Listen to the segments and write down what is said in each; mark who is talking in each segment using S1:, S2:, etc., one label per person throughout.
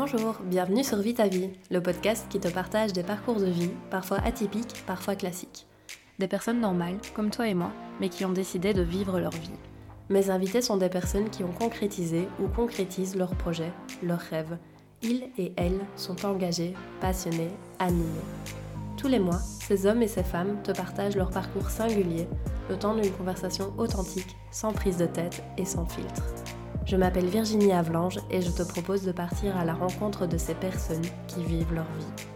S1: Bonjour, bienvenue sur Vie ta vie, le podcast qui te partage des parcours de vie, parfois atypiques, parfois classiques. Des personnes normales, comme toi et moi, mais qui ont décidé de vivre leur vie. Mes invités sont des personnes qui ont concrétisé ou concrétisent leurs projets, leurs rêves. Ils et elles sont engagés, passionnés, animés. Tous les mois, ces hommes et ces femmes te partagent leur parcours singulier, le temps d'une conversation authentique, sans prise de tête et sans filtre. Je m'appelle Virginie Avlange et je te propose de partir à la rencontre de ces personnes qui vivent leur vie.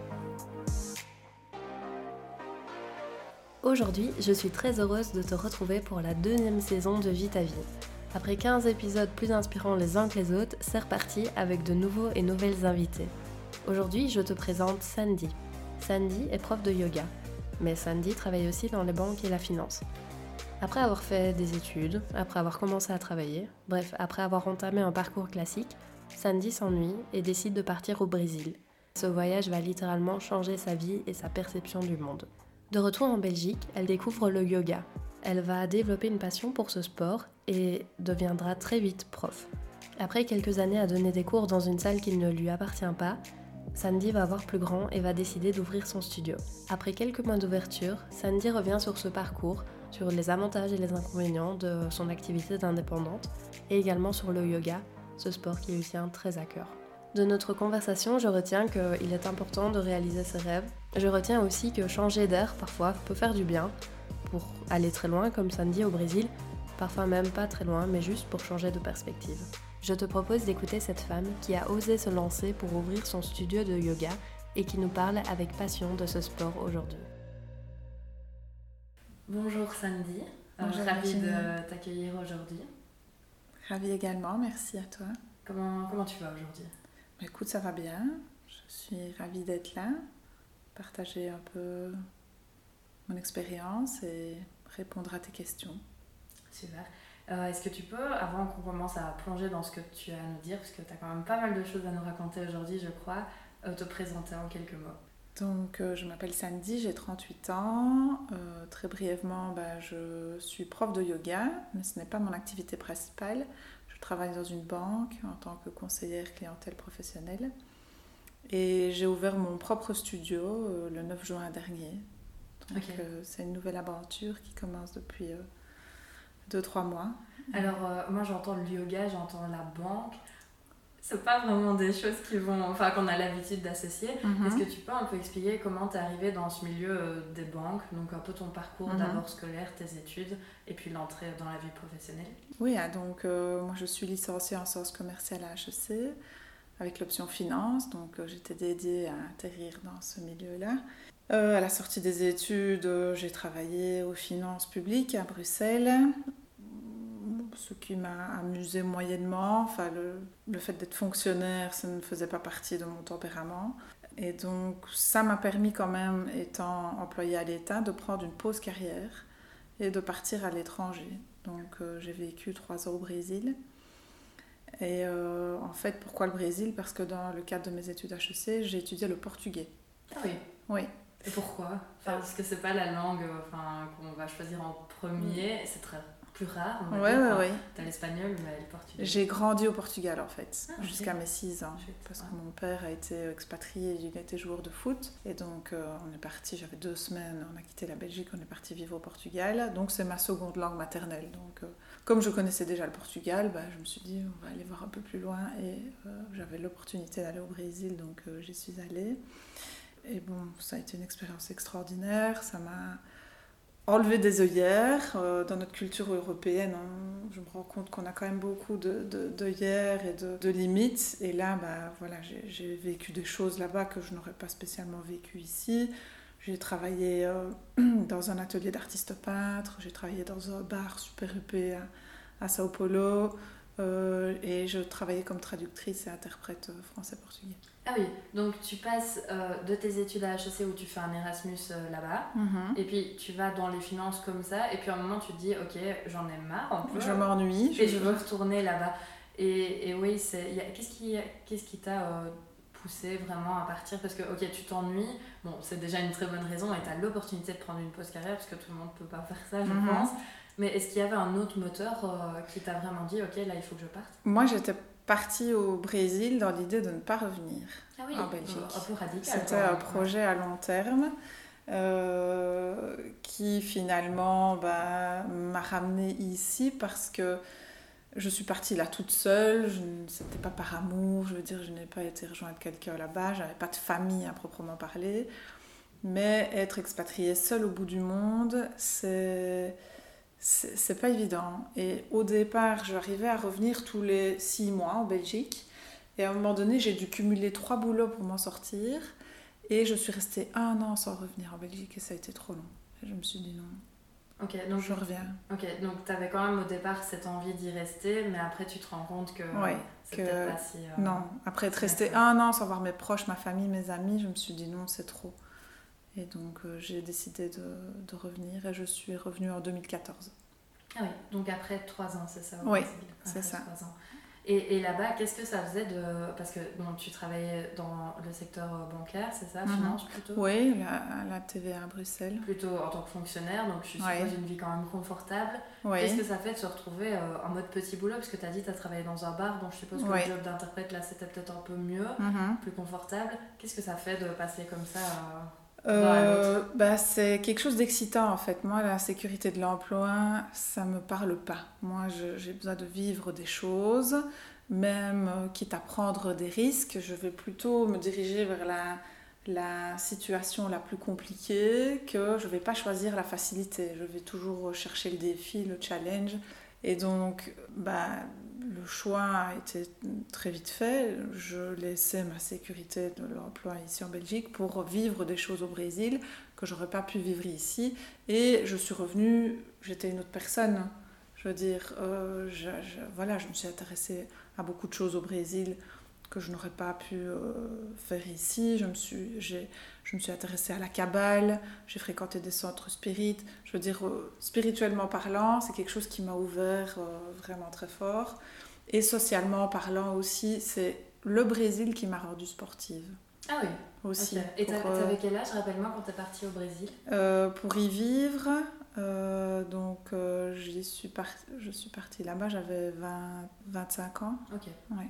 S1: Aujourd'hui, je suis très heureuse de te retrouver pour la deuxième saison de Vie ta vie. Après 15 épisodes plus inspirants les uns que les autres, c'est reparti avec de nouveaux et nouvelles invités. Aujourd'hui, je te présente Sandy. Sandy est prof de yoga, mais Sandy travaille aussi dans les banques et la finance. Après avoir fait des études, après avoir commencé à travailler, bref, après avoir entamé un parcours classique, Sandy s'ennuie et décide de partir au Brésil. Ce voyage va littéralement changer sa vie et sa perception du monde. De retour en Belgique, elle découvre le yoga. Elle va développer une passion pour ce sport et deviendra très vite prof. Après quelques années à donner des cours dans une salle qui ne lui appartient pas, Sandy va voir plus grand et va décider d'ouvrir son studio. Après quelques mois d'ouverture, Sandy revient sur ce parcours sur les avantages et les inconvénients de son activité d'indépendante et également sur le yoga, ce sport qui lui tient très à cœur. De notre conversation, je retiens qu'il est important de réaliser ses rêves. Je retiens aussi que changer d'air parfois peut faire du bien pour aller très loin, comme samedi au Brésil, parfois même pas très loin, mais juste pour changer de perspective. Je te propose d'écouter cette femme qui a osé se lancer pour ouvrir son studio de yoga et qui nous parle avec passion de ce sport aujourd'hui. Bonjour Sandy, euh,
S2: Bonjour,
S1: ravie
S2: Virginie.
S1: de t'accueillir aujourd'hui.
S2: Ravie également, merci à toi.
S1: Comment, comment tu vas aujourd'hui?
S2: Bah, Écoute, ça va bien. Je suis ravie d'être là, partager un peu mon expérience et répondre à tes questions.
S1: Super. Euh, Est-ce que tu peux, avant qu'on commence à plonger dans ce que tu as à nous dire, parce que tu as quand même pas mal de choses à nous raconter aujourd'hui, je crois, euh, te présenter en quelques mots
S2: Donc, euh, je m'appelle Sandy, j'ai 38 ans. Très brièvement, bah, je suis prof de yoga, mais ce n'est pas mon activité principale. Je travaille dans une banque en tant que conseillère clientèle professionnelle. Et j'ai ouvert mon propre studio le 9 juin dernier. Donc, c'est une nouvelle aventure qui commence depuis 2-3 mois.
S1: Alors, euh, moi j'entends le yoga, j'entends la banque. C'est pas vraiment des choses qui vont, enfin, qu'on a l'habitude d'associer.
S2: Mhm.
S1: Est-ce que tu peux un peu expliquer comment tu es arrivé dans ce milieu euh, des banques, donc un peu ton parcours
S2: Mhm.
S1: d'abord scolaire, tes études, et puis l'entrée dans la vie professionnelle?
S2: Oui, ah, donc euh, moi je suis licenciée en sciences commerciales à HEC avec l'option finance, donc j'étais dédiée à atterrir dans ce milieu-là. Euh, à la sortie des études, euh, j'ai travaillé aux finances publiques à Bruxelles, ce qui m'a amusé moyennement. Enfin, le, le fait d'être fonctionnaire, ça ne faisait pas partie de mon tempérament. Et donc ça m'a permis quand même, étant employée à l'État, de prendre une pause carrière et de partir à l'étranger. Donc euh, j'ai vécu trois ans au Brésil. Et euh, en fait, pourquoi le Brésil? Parce que dans le cadre de mes études HEC, j'ai étudié le portugais.
S1: Ah oui.
S2: Oui.
S1: Et pourquoi enfin, Parce que c'est pas la langue enfin, qu'on va choisir en premier, c'est très plus rare. on va
S2: Ouais, ouais.
S1: T'as l'espagnol, mais le portugais.
S2: J'ai grandi au Portugal en fait,
S1: Ah,
S2: jusqu'à mes 6 ans. Parce que mon père a été expatrié, il était joueur de foot. Et donc euh, on est parti, j'avais deux semaines, on a quitté la Belgique, on est parti vivre au Portugal. Donc c'est ma seconde langue maternelle. Donc euh, comme je connaissais déjà le Portugal, bah, je me suis dit on va aller voir un peu plus loin. Et euh, j'avais l'opportunité d'aller au Brésil, donc j'y suis allée. Et bon, ça a été une expérience extraordinaire. Ça m'a enlevé des œillères. Euh, dans notre culture européenne, je me rends compte qu'on a quand même beaucoup de, de- d'œillères et de, de limites. Et là, bah, voilà, j'ai, j'ai vécu des choses là-bas que je n'aurais pas spécialement vécu ici. J'ai travaillé euh, dans un atelier d'artiste peintre, j'ai travaillé dans un bar super huppé à, à Sao Paulo, euh, et je travaillais comme traductrice et interprète euh, français-portugais.
S1: Ah oui, donc tu passes euh, de tes études à HEC où tu fais un Erasmus euh, là-bas, et puis tu vas dans les finances comme ça, et puis à un moment tu te dis, ok, j'en ai marre un peu,
S2: Je m'ennuie.
S1: et je veux retourner là-bas. Et, et oui, c'est, il y a- qu'est-ce qui, qu'est-ce qui t'a poussé vraiment à partir? Parce que, ok, tu t'ennuies, bon, c'est déjà une très bonne raison, et tu as l'opportunité de prendre une pause carrière, parce que tout le monde peut pas faire ça, je
S2: Mhm.
S1: pense. Mais est-ce qu'il y avait un autre moteur euh, qui t'a vraiment dit, ok, là, il faut que je parte?
S2: Moi, j'étais partie au Brésil dans l'idée de ne pas revenir
S1: ah oui,
S2: en Belgique.
S1: Un peu radical.
S2: C'était un projet à long terme. Euh, qui finalement bah, m'a ramenée ici parce que je suis partie là toute seule, c'était pas par amour, je veux dire, je n'ai pas été rejointe quelqu'un là-bas, j'avais pas de famille à proprement parler, mais être expatriée seule au bout du monde, c'est c'est pas évident. Et au départ, j'arrivais à revenir tous les six mois en Belgique. Et à un moment donné, j'ai dû cumuler trois boulots pour m'en sortir. Et je suis restée un an sans revenir en Belgique et ça a été trop long. Et je me suis dit non.
S1: Ok, donc
S2: je reviens.
S1: Ok, donc tu avais quand même au départ cette envie d'y rester, mais après tu te rends compte que
S2: ouais,
S1: c'est pas si. Euh,
S2: non, après être restée un an sans voir mes proches, ma famille, mes amis, je me suis dit non, c'est trop. Et donc euh, j'ai décidé de, de, revenir et je suis revenue en 2014.
S1: Ah oui, donc après trois ans, c'est ça
S2: Oui, c'est ça.
S1: Ans. Et, et là-bas, qu'est-ce que ça faisait de... Parce que bon, tu travaillais dans le secteur euh, bancaire, c'est ça, mhm. finance plutôt?
S2: Oui, la, la, TVA à Bruxelles.
S1: Plutôt en tant que fonctionnaire, donc je suppose une vie quand même confortable. Qu'est-ce que ça fait de se retrouver euh, en mode petit boulot? Parce que tu as dit que tu as travaillé dans un bar, donc je suppose que le job d'interprète là c'était peut-être un peu mieux, mhm. plus confortable. Qu'est-ce que ça fait de passer comme ça
S2: euh, bah, c'est quelque chose d'excitant en fait. Moi, la sécurité de l'emploi, ça me parle pas. Moi, j'ai besoin de vivre des choses, même euh, quitte à prendre des risques. Je vais plutôt me diriger vers la, la situation la plus compliquée que je vais pas choisir la facilité. Je vais toujours chercher le défi, le challenge. Et donc, bah, le choix a été très vite fait. Je laissais ma sécurité de l'emploi ici en Belgique pour vivre des choses au Brésil que j'aurais pas pu vivre ici. Et je suis revenue, j'étais une autre personne. Je veux dire, euh, je, voilà, je me suis intéressée à beaucoup de choses au Brésil que je n'aurais pas pu euh, faire ici. Je me, suis, je me suis intéressée à la cabale, j'ai fréquenté des centres spirites. Je veux dire, euh, spirituellement parlant, c'est quelque chose qui m'a ouvert vraiment très fort. Et socialement parlant aussi, c'est le Brésil qui m'a rendue sportive.
S1: Ah oui
S2: Aussi.
S1: Et t'avais euh, quel âge, rappelle-moi, quand t'es partie au Brésil?
S2: Euh, Pour y vivre, euh, donc j'y suis je suis partie là-bas, j'avais 25 ans.
S1: Ok.
S2: Ouais.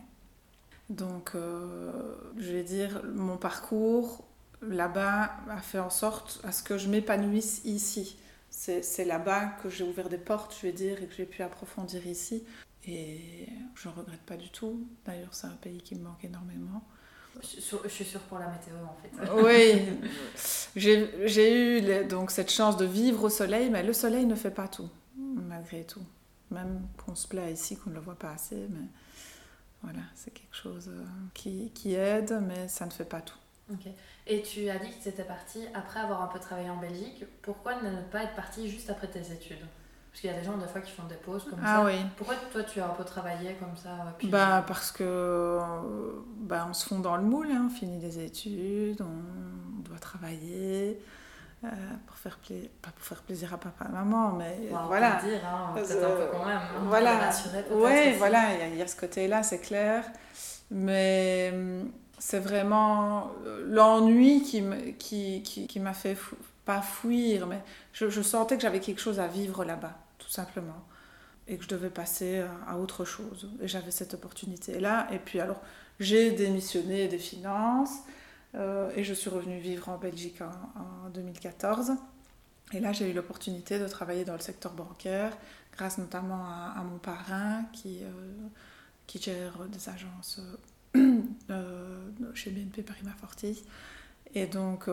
S2: Donc, je vais dire, mon parcours là-bas a fait en sorte à ce que je m'épanouisse ici. C'est là-bas que j'ai ouvert des portes, je vais dire, et que j'ai pu approfondir ici. Et je ne regrette pas du tout. D'ailleurs, c'est un pays qui me manque énormément.
S1: Je suis sûre pour la météo en fait.
S2: oui, j'ai eu donc cette chance de vivre au soleil, mais le soleil ne fait pas tout, malgré tout. Même qu'on se plaît ici, qu'on ne le voit pas assez, mais voilà, c'est quelque chose euh, qui, qui, aide, mais ça ne fait pas tout.
S1: Ok. Et tu as dit que tu étais partie après avoir un peu travaillé en Belgique. Pourquoi ne pas être partie juste après tes études? Parce qu'il y a des gens, des fois, qui font des pauses comme
S2: ah,
S1: ça.
S2: Oui.
S1: Pourquoi toi, tu as un peu travaillé comme ça
S2: puis... bah, Parce que bah, on se fond dans le moule, hein. on finit des études, on doit travailler. Euh, pour faire plaisir, pas pour faire plaisir à papa et maman, mais voilà.
S1: Dire, hein, peut-être un peu quand même. Hein,
S2: voilà. Oui, voilà, il y, a ce côté-là, c'est clair. Mais hum, c'est vraiment l'ennui qui m'a qui, qui, qui fait pas fuir, mais je, je sentais que j'avais quelque chose à vivre là-bas simplement. Et que je devais passer à autre chose. Et j'avais cette opportunité-là. Et puis alors, j'ai démissionné des finances euh, et je suis revenue vivre en Belgique en, 2014. Et là, j'ai eu l'opportunité de travailler dans le secteur bancaire, grâce notamment à, mon parrain qui, euh, qui gère des agences euh, chez BNP Paribas Fortis. Et donc,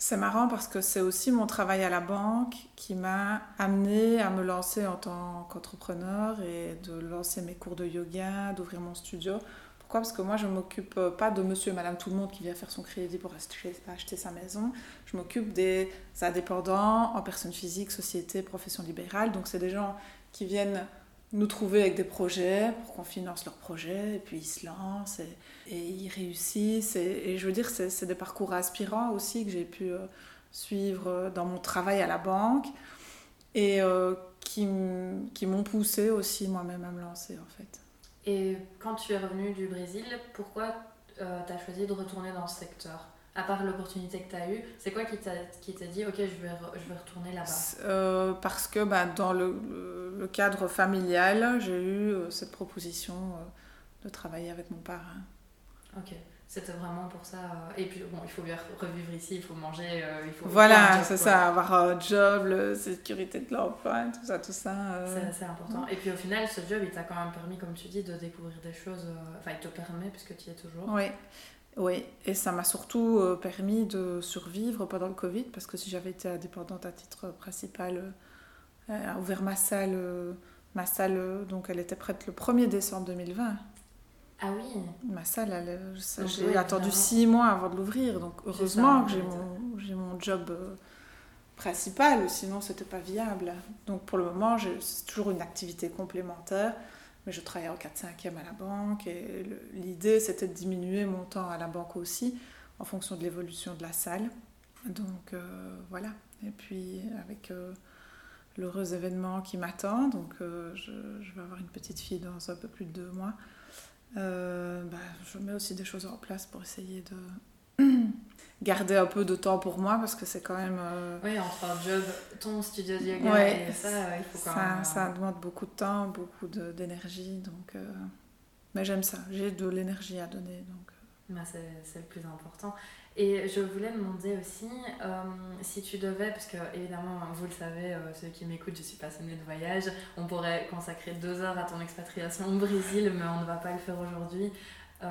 S2: c'est marrant parce que c'est aussi mon travail à la banque qui m'a amené à me lancer en tant qu'entrepreneur et de lancer mes cours de yoga, d'ouvrir mon studio. Pourquoi? Parce que moi, je ne m'occupe pas de monsieur et madame tout le monde qui vient faire son crédit pour acheter, sa maison. Je m'occupe des indépendants en personne physique, société, profession libérale. Donc, c'est des gens qui viennent nous trouver avec des projets pour qu'on finance leurs projets et puis ils se lancent et, ils réussissent et, je veux dire c'est des parcours aspirants aussi que j'ai pu euh, suivre dans mon travail à la banque et euh, qui, qui m'ont poussé aussi moi-même à me lancer en fait.
S1: Et quand tu es revenu du Brésil, pourquoi euh, tu as choisi de retourner dans ce secteur? À part l'opportunité que tu as eue, c'est quoi qui t'a dit, ok, je vais, je vais retourner là-bas?
S2: Euh, Parce que bah, dans le, le, cadre familial, j'ai eu euh, cette proposition euh, de travailler avec mon parrain.
S1: Ok, c'était vraiment pour ça. Et puis, bon, il faut bien revivre ici, il faut manger, il faut...
S2: Voilà, c'est ça, avoir un job, la sécurité de l'emploi, tout ça, tout ça.
S1: C'est assez important. Et puis au final, ce job, il t'a quand même permis, comme tu dis, de découvrir des choses... Enfin, il te permet, puisque tu y es toujours.
S2: Oui. Oui, et ça m'a surtout euh, permis de survivre pendant le Covid, parce que si j'avais été indépendante à titre principal, euh, a ouvert ma salle, euh, ma salle, donc elle était prête le 1er décembre 2020.
S1: Ah oui
S2: Ma salle, j'ai attendu six mois avant de l'ouvrir, donc heureusement que j'ai mon, mon, job principal, sinon c'était pas viable. Donc pour le moment, c'est toujours une activité complémentaire mais je travaillais en 4-5e à la banque et l'idée c'était de diminuer mon temps à la banque aussi en fonction de l'évolution de la salle. Donc euh, voilà. Et puis avec euh, l'heureux événement qui m'attend, donc euh, je, je, vais avoir une petite fille dans un peu plus de deux mois, bah, je mets aussi des choses en place pour essayer de garder un peu de temps pour moi parce que c'est quand même. Euh,
S1: oui, entre un job, ton studio de yoga et ça, il faut quand
S2: ça, même. Ça euh, demande beaucoup de temps, beaucoup d'énergie. Donc, euh, Mais j'aime ça, j'ai de l'énergie à donner. Donc...
S1: Bah, c'est le plus important. Et je voulais demander aussi si tu devais, parce que évidemment, vous le savez, ceux qui m'écoutent, je suis passionnée de voyage, on pourrait consacrer deux heures à ton expatriation au Brésil, mais on ne va pas le faire aujourd'hui. Euh,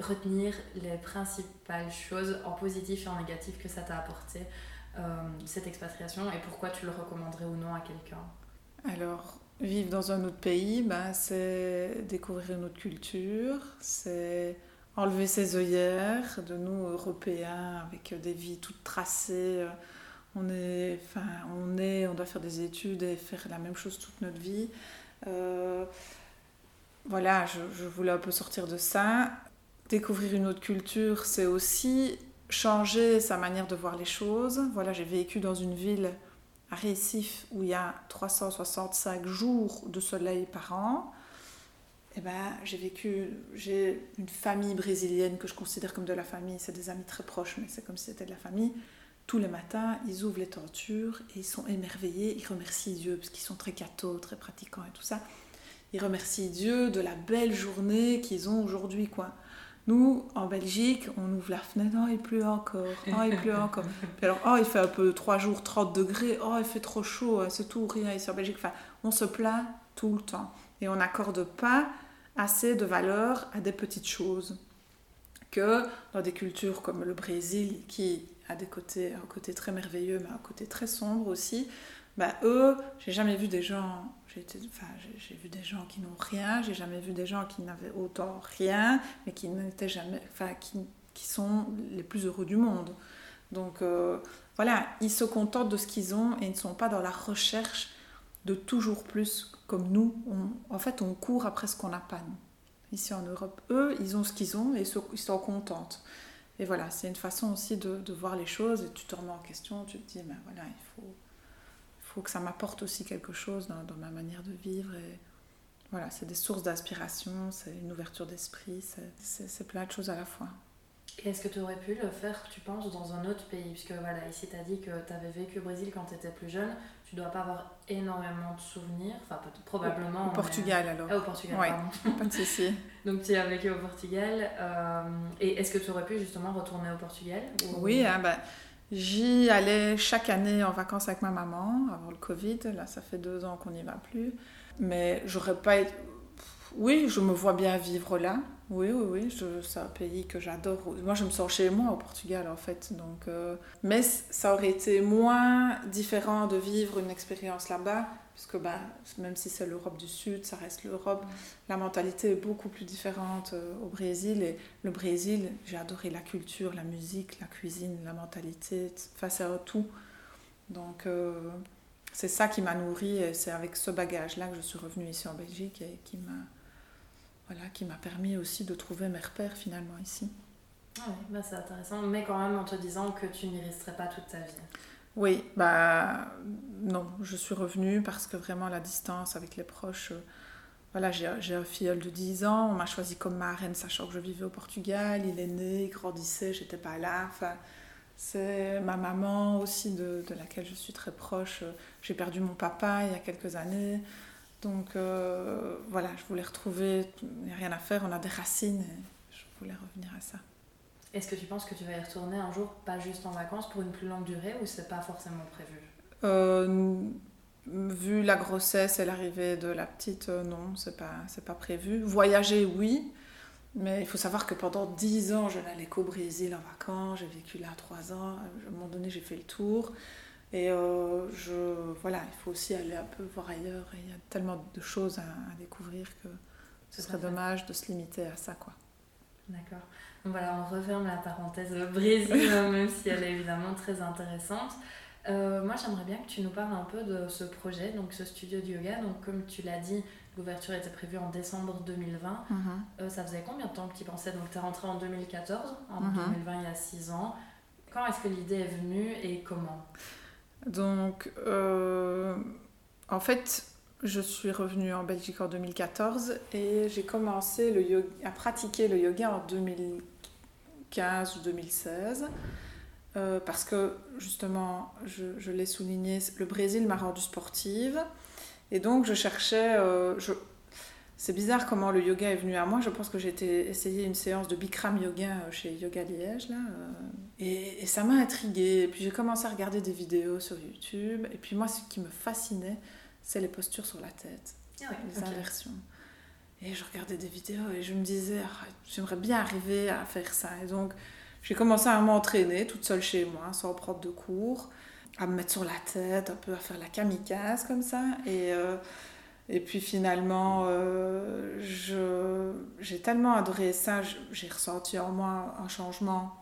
S1: retenir les principales choses en positif et en négatif que ça t'a apporté, euh, cette expatriation, et pourquoi tu le recommanderais ou non à quelqu'un?
S2: Alors, vivre dans un autre pays, bah, c'est découvrir une autre culture, c'est enlever ses œillères de nous, Européens, avec des vies toutes tracées. On est, enfin, on est, on doit faire des études et faire la même chose toute notre vie. Euh, voilà, je, voulais un peu sortir de ça. Découvrir une autre culture, c'est aussi changer sa manière de voir les choses. Voilà, j'ai vécu dans une ville à Récif où il y a 365 jours de soleil par an. Eh ben, j'ai vécu, j'ai une famille brésilienne que je considère comme de la famille, c'est des amis très proches, mais c'est comme si c'était de la famille. Tous les matins, ils ouvrent les tentures et ils sont émerveillés, ils remercient Dieu parce qu'ils sont très cathos, très pratiquants et tout ça ils remercient Dieu de la belle journée qu'ils ont aujourd'hui, quoi. Nous, en Belgique, on ouvre la fenêtre, oh, il pleut encore, oh, il pleut encore. Puis alors, oh, il fait un peu 3 jours 30 degrés, oh, il fait trop chaud, c'est tout, rien ici en Belgique. Enfin, on se plaint tout le temps. Et on n'accorde pas assez de valeur à des petites choses. Que dans des cultures comme le Brésil, qui a des côtés, un côté très merveilleux, mais un côté très sombre aussi, bah, eux, j'ai jamais vu des gens j'ai vu des gens qui n'ont rien, j'ai jamais vu des gens qui n'avaient autant rien, mais qui n'étaient jamais, enfin, qui, qui, sont les plus heureux du monde. Donc euh, voilà, ils se contentent de ce qu'ils ont et ils ne sont pas dans la recherche de toujours plus comme nous. en fait, on court après ce qu'on n'a pas, nous. Ici en Europe, eux, ils ont ce qu'ils ont et ils sont contents. Et voilà, c'est une façon aussi de, voir les choses et tu te remets en question, tu te dis, ben voilà, il faut faut que ça m'apporte aussi quelque chose dans, dans, ma manière de vivre. Et voilà, c'est des sources d'inspiration, c'est une ouverture d'esprit, c'est plein de choses à la fois.
S1: Et est-ce que tu aurais pu le faire, tu penses, dans un autre pays? Puisque voilà, ici tu as dit que tu avais vécu au Brésil quand tu étais plus jeune, tu dois pas avoir énormément de souvenirs, enfin probablement.
S2: Au, Portugal alors.
S1: Ah, au Portugal,
S2: pardon. pas de souci.
S1: Donc tu as vécu au Portugal. Euh, et est-ce que tu aurais pu justement retourner au Portugal
S2: Oui, hein, bah, J'y allais chaque année en vacances avec ma maman avant le Covid. Là, ça fait deux ans qu'on n'y va plus. Mais j'aurais pas été... Oui, je me vois bien vivre là. Oui, oui, oui. C'est un pays que j'adore. Moi, je me sens chez moi au Portugal, en fait. Donc, euh, Mais ça aurait été moins différent de vivre une expérience là-bas parce que bah, même si c'est l'Europe du Sud, ça reste l'Europe. La mentalité est beaucoup plus différente euh, au Brésil. Et le Brésil, j'ai adoré la culture, la musique, la cuisine, la mentalité, face à tout. Donc euh, c'est ça qui m'a nourri et c'est avec ce bagage-là que je suis revenue ici en Belgique et qui m'a voilà, permis aussi de trouver mes repères finalement ici.
S1: Ah oui, bah c'est intéressant, mais quand même en te disant que tu n'y resterais pas toute ta vie.
S2: Oui, bah non, je suis revenue parce que vraiment la distance avec les proches, euh, voilà, j'ai un filleul de 10 ans, on m'a choisi comme marraine, sachant que je vivais au Portugal, il est né, il grandissait, j'étais pas là. Enfin, c'est ma maman aussi, de, de, laquelle je suis très proche. J'ai perdu mon papa il y a quelques années. Donc euh, voilà, je voulais retrouver, il n'y a rien à faire, on a des racines et je voulais revenir à ça.
S1: Est-ce que tu penses que tu vas y retourner un jour, pas juste en vacances, pour une plus longue durée ou c'est pas forcément prévu
S2: euh, Vu la grossesse et l'arrivée de la petite, euh, non, c'est pas, c'est pas prévu. Voyager, oui, mais il faut savoir que pendant 10 ans, je n'allais qu'au Brésil en vacances, j'ai vécu là 3 ans, à un moment donné, j'ai fait le tour. Et euh, je, voilà, il faut aussi aller un peu voir ailleurs. il y a tellement de choses à, découvrir que ce serait dommage de se limiter à ça. quoi.
S1: D'accord. Donc voilà, on referme la parenthèse Brésil, même si elle est évidemment très intéressante. Euh, moi, j'aimerais bien que tu nous parles un peu de ce projet, donc ce studio de yoga. Donc, comme tu l'as dit, l'ouverture était prévue en décembre 2020. Mhm. Euh, ça faisait combien de temps que tu pensais? Donc, tu es rentré en 2014, en 2020, mhm. il y a 6 ans. Quand est-ce que l'idée est venue et comment?
S2: Donc, euh, en fait, je suis revenue en Belgique en 2014 et j'ai commencé le yoga, à pratiquer le yoga en 2015 ou 2016. Euh, parce que justement, je, l'ai souligné, le Brésil m'a rendue sportive. Et donc, je cherchais. Euh, c'est bizarre comment le yoga est venu à moi. Je pense que j'ai essayé une séance de Bikram yoga euh, chez Yoga Liège. Là, et, ça m'a intriguée. Puis, j'ai commencé à regarder des vidéos sur YouTube. Et puis, moi, ce qui me fascinait, c'est les postures sur la tête, ah les inversions. Et je regardais des vidéos et je me disais, ah, j'aimerais bien arriver à faire ça. Et donc, j'ai commencé à m'entraîner toute seule chez moi, sans prendre de cours, à me mettre sur la tête, un peu à faire la kamikaze comme ça. Et, euh, et puis finalement, euh, j'ai tellement adoré ça, j'ai ressenti en moi un changement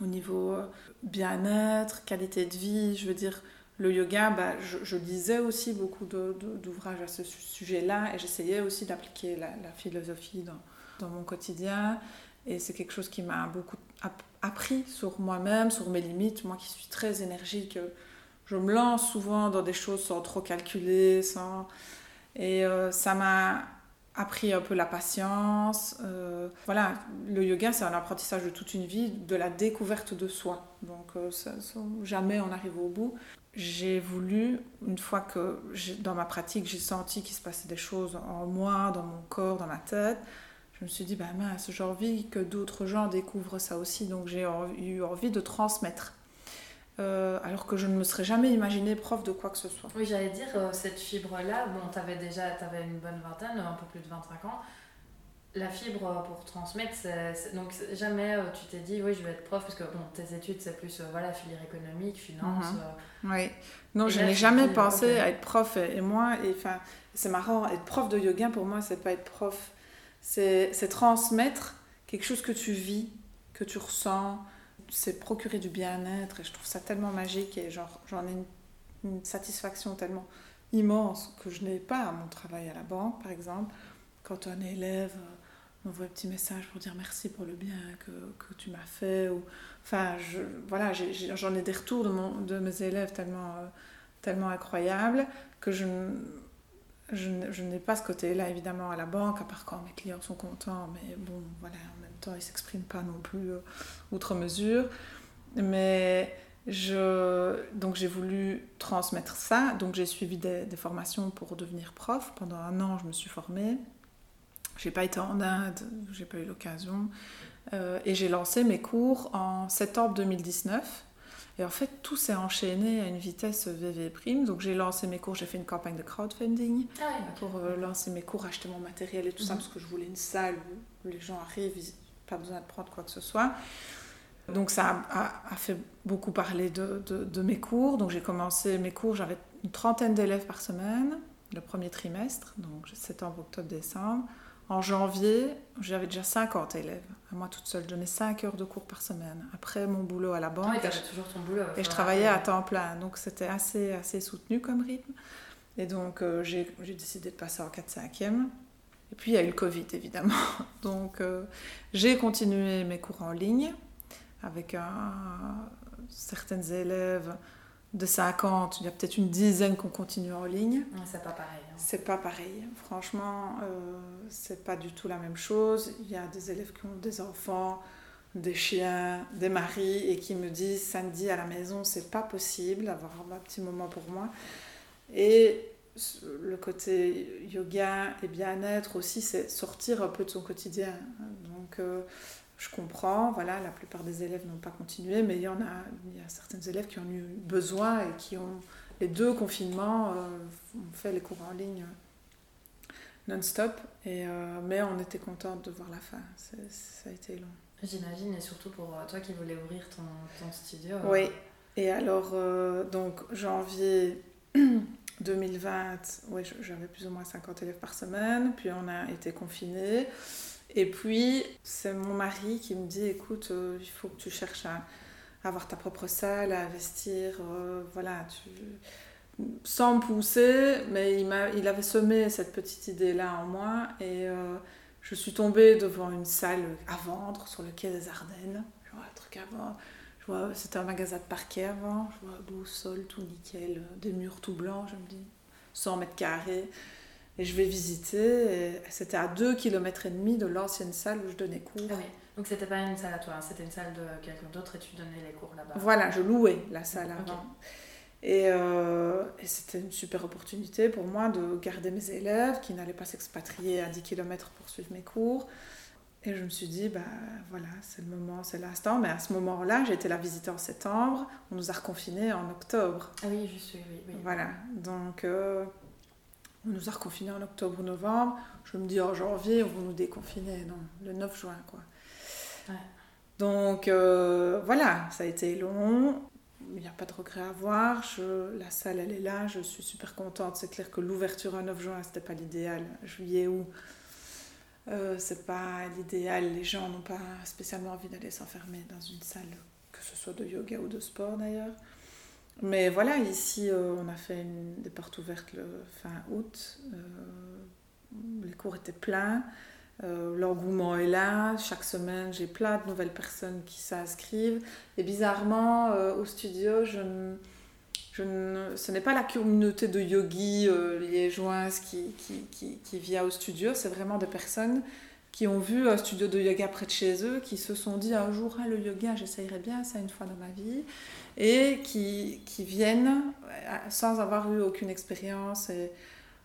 S2: au niveau euh, bien-être, qualité de vie. Je veux dire, le yoga, bah, je, lisais aussi beaucoup d'ouvrages à ce sujet-là et j'essayais aussi d'appliquer la, la, philosophie dans, dans mon quotidien. Et c'est quelque chose qui m'a beaucoup appris sur moi-même, sur mes limites. Moi qui suis très énergique, je me lance souvent dans des choses sans trop calculer. Sans... Et euh, ça m'a appris un peu la patience. Euh, voilà, le yoga, c'est un apprentissage de toute une vie, de la découverte de soi. Donc euh, jamais on arrive au bout. J'ai voulu, une fois que dans ma pratique, j'ai senti qu'il se passait des choses en moi, dans mon corps, dans ma tête, je me suis dit, bah mince, j'ai envie que d'autres gens découvrent ça aussi, donc j'ai eu envie de transmettre. Euh, alors que je ne me serais jamais imaginé prof de quoi que ce soit.
S1: Oui, j'allais dire, euh, cette fibre-là, bon, tu avais déjà avais une bonne vingtaine, un peu plus de 25 ans. La fibre pour transmettre, c'est, donc jamais euh, tu t'es dit, oui, je vais être prof, parce que bon, tes études, c'est plus voilà, filière économique, finance.
S2: Mhm. Oui, non, je n'ai jamais pensé à être prof, et, et moi, et, c'est marrant, être prof de yoga, pour moi, c'est pas être prof c'est transmettre quelque chose que tu vis, que tu ressens, c'est procurer du bien-être et je trouve ça tellement magique et j'en ai une, satisfaction tellement immense que je n'ai pas à mon travail à la banque par exemple. Quand un élève euh, m'envoie un petit message pour dire merci pour le bien que, que tu m'as fait ou enfin je, voilà j'en ai, des retours de, mon, de mes élèves tellement euh, tellement incroyables que je je, n'ai pas ce côté-là, évidemment, à la banque, à part quand mes clients sont contents, mais bon, voilà, en même temps, ils ne s'expriment pas non plus euh, outre mesure. Mais donc j'ai voulu transmettre ça, donc j'ai suivi des, formations pour devenir prof. Pendant un an, je me suis formée. J'ai pas été en Inde, j'ai pas eu l'occasion. Euh, et j'ai lancé mes cours en septembre 2019. Et en fait, tout s'est enchaîné à une vitesse VV prime. Donc j'ai lancé mes cours, j'ai fait une campagne de crowdfunding ah pour euh, lancer mes cours, acheter mon matériel et tout ça, mhm. parce que je voulais une salle où les gens arrivent, pas besoin de prendre quoi que ce soit. Donc ça a, fait beaucoup parler de, de, mes cours. Donc j'ai commencé mes cours, j'avais une trentaine d'élèves par semaine, le premier trimestre, donc septembre, octobre, décembre. En janvier, j'avais déjà 50 élèves. Moi toute seule, je donnais 5 heures de cours par semaine. Après mon boulot à la banque.
S1: Ah oui, toujours ton boulot.
S2: Et je travaillais à temps plein. Donc c'était assez, assez soutenu comme rythme. Et donc euh, j'ai décidé de passer en 4-5e. Et puis il y a eu le Covid évidemment. Donc euh, j'ai continué mes cours en ligne avec certaines élèves de 50, il y a peut-être une dizaine qu'on continue en ligne.
S1: C'est pas pareil. Hein.
S2: C'est pas pareil. Franchement, euh, c'est pas du tout la même chose. Il y a des élèves qui ont des enfants, des chiens, des maris et qui me disent samedi à la maison, c'est pas possible d'avoir un petit moment pour moi. Et le côté yoga et bien-être aussi, c'est sortir un peu de son quotidien. Donc, euh, je comprends, voilà, la plupart des élèves n'ont pas continué, mais il y en a, il y a certains élèves qui ont eu besoin et qui ont, les deux confinements, euh, ont fait les cours en ligne euh, non-stop. Et, mais on était contente de voir la fin. Ça a été long.
S1: J'imagine, et surtout pour toi qui voulais ouvrir ton, ton studio.
S2: Oui, et alors, donc janvier 2020, ouais, j'avais plus ou moins 50 élèves par semaine, puis on a été confinés. Et puis, c'est mon mari qui me dit, écoute, euh, il faut que tu cherches à, avoir ta propre salle, à investir, euh, voilà, sans me pousser, mais il, il avait semé cette petite idée-là en moi, et euh, je suis tombée devant une salle à vendre sur le quai des Ardennes, genre un truc à vendre c'était un magasin de parquet avant. Je vois beau sol, tout nickel, des murs tout blancs. Je me dis 100 mètres carrés. Et je vais visiter. C'était à 2 km et demi de l'ancienne salle où je donnais cours.
S1: Ah oui. Donc c'était pas une salle à toi, hein. c'était une salle de quelqu'un d'autre et tu donnais les cours là-bas.
S2: Voilà, je louais la salle avant. Et, euh, et c'était une super opportunité pour moi de garder mes élèves qui n'allaient pas s'expatrier à 10 km pour suivre mes cours. Et je me suis dit, bah voilà, c'est le moment, c'est l'instant. Mais à ce moment-là, j'ai été la visiter en septembre. On nous a reconfinés en octobre.
S1: Ah oui, je suis, oui. oui.
S2: Voilà. Donc, euh, on nous a reconfinés en octobre-novembre. Je me dis, en janvier, on va nous déconfiner. Non, le 9 juin, quoi. Ouais. Donc, euh, voilà, ça a été long. Il n'y a pas de regret à avoir. Je, la salle, elle est là. Je suis super contente. C'est clair que l'ouverture à 9 juin, c'était pas l'idéal. Juillet, août euh, c'est pas l'idéal, les gens n'ont pas spécialement envie d'aller s'enfermer dans une salle, que ce soit de yoga ou de sport d'ailleurs. Mais voilà, ici euh, on a fait des portes ouvertes le fin août, euh, les cours étaient pleins, l'engouement est là, chaque semaine j'ai plein de nouvelles personnes qui s'inscrivent. Et bizarrement, au studio, je ce n'est pas la communauté de yogis euh, liégeoises qui, qui, qui, qui, vient au studio, c'est vraiment des personnes qui ont vu un studio de yoga près de chez eux, qui se sont dit un jour, ah, le yoga, j'essayerai bien ça une fois dans ma vie, et qui, qui viennent euh, sans avoir eu aucune expérience. Et,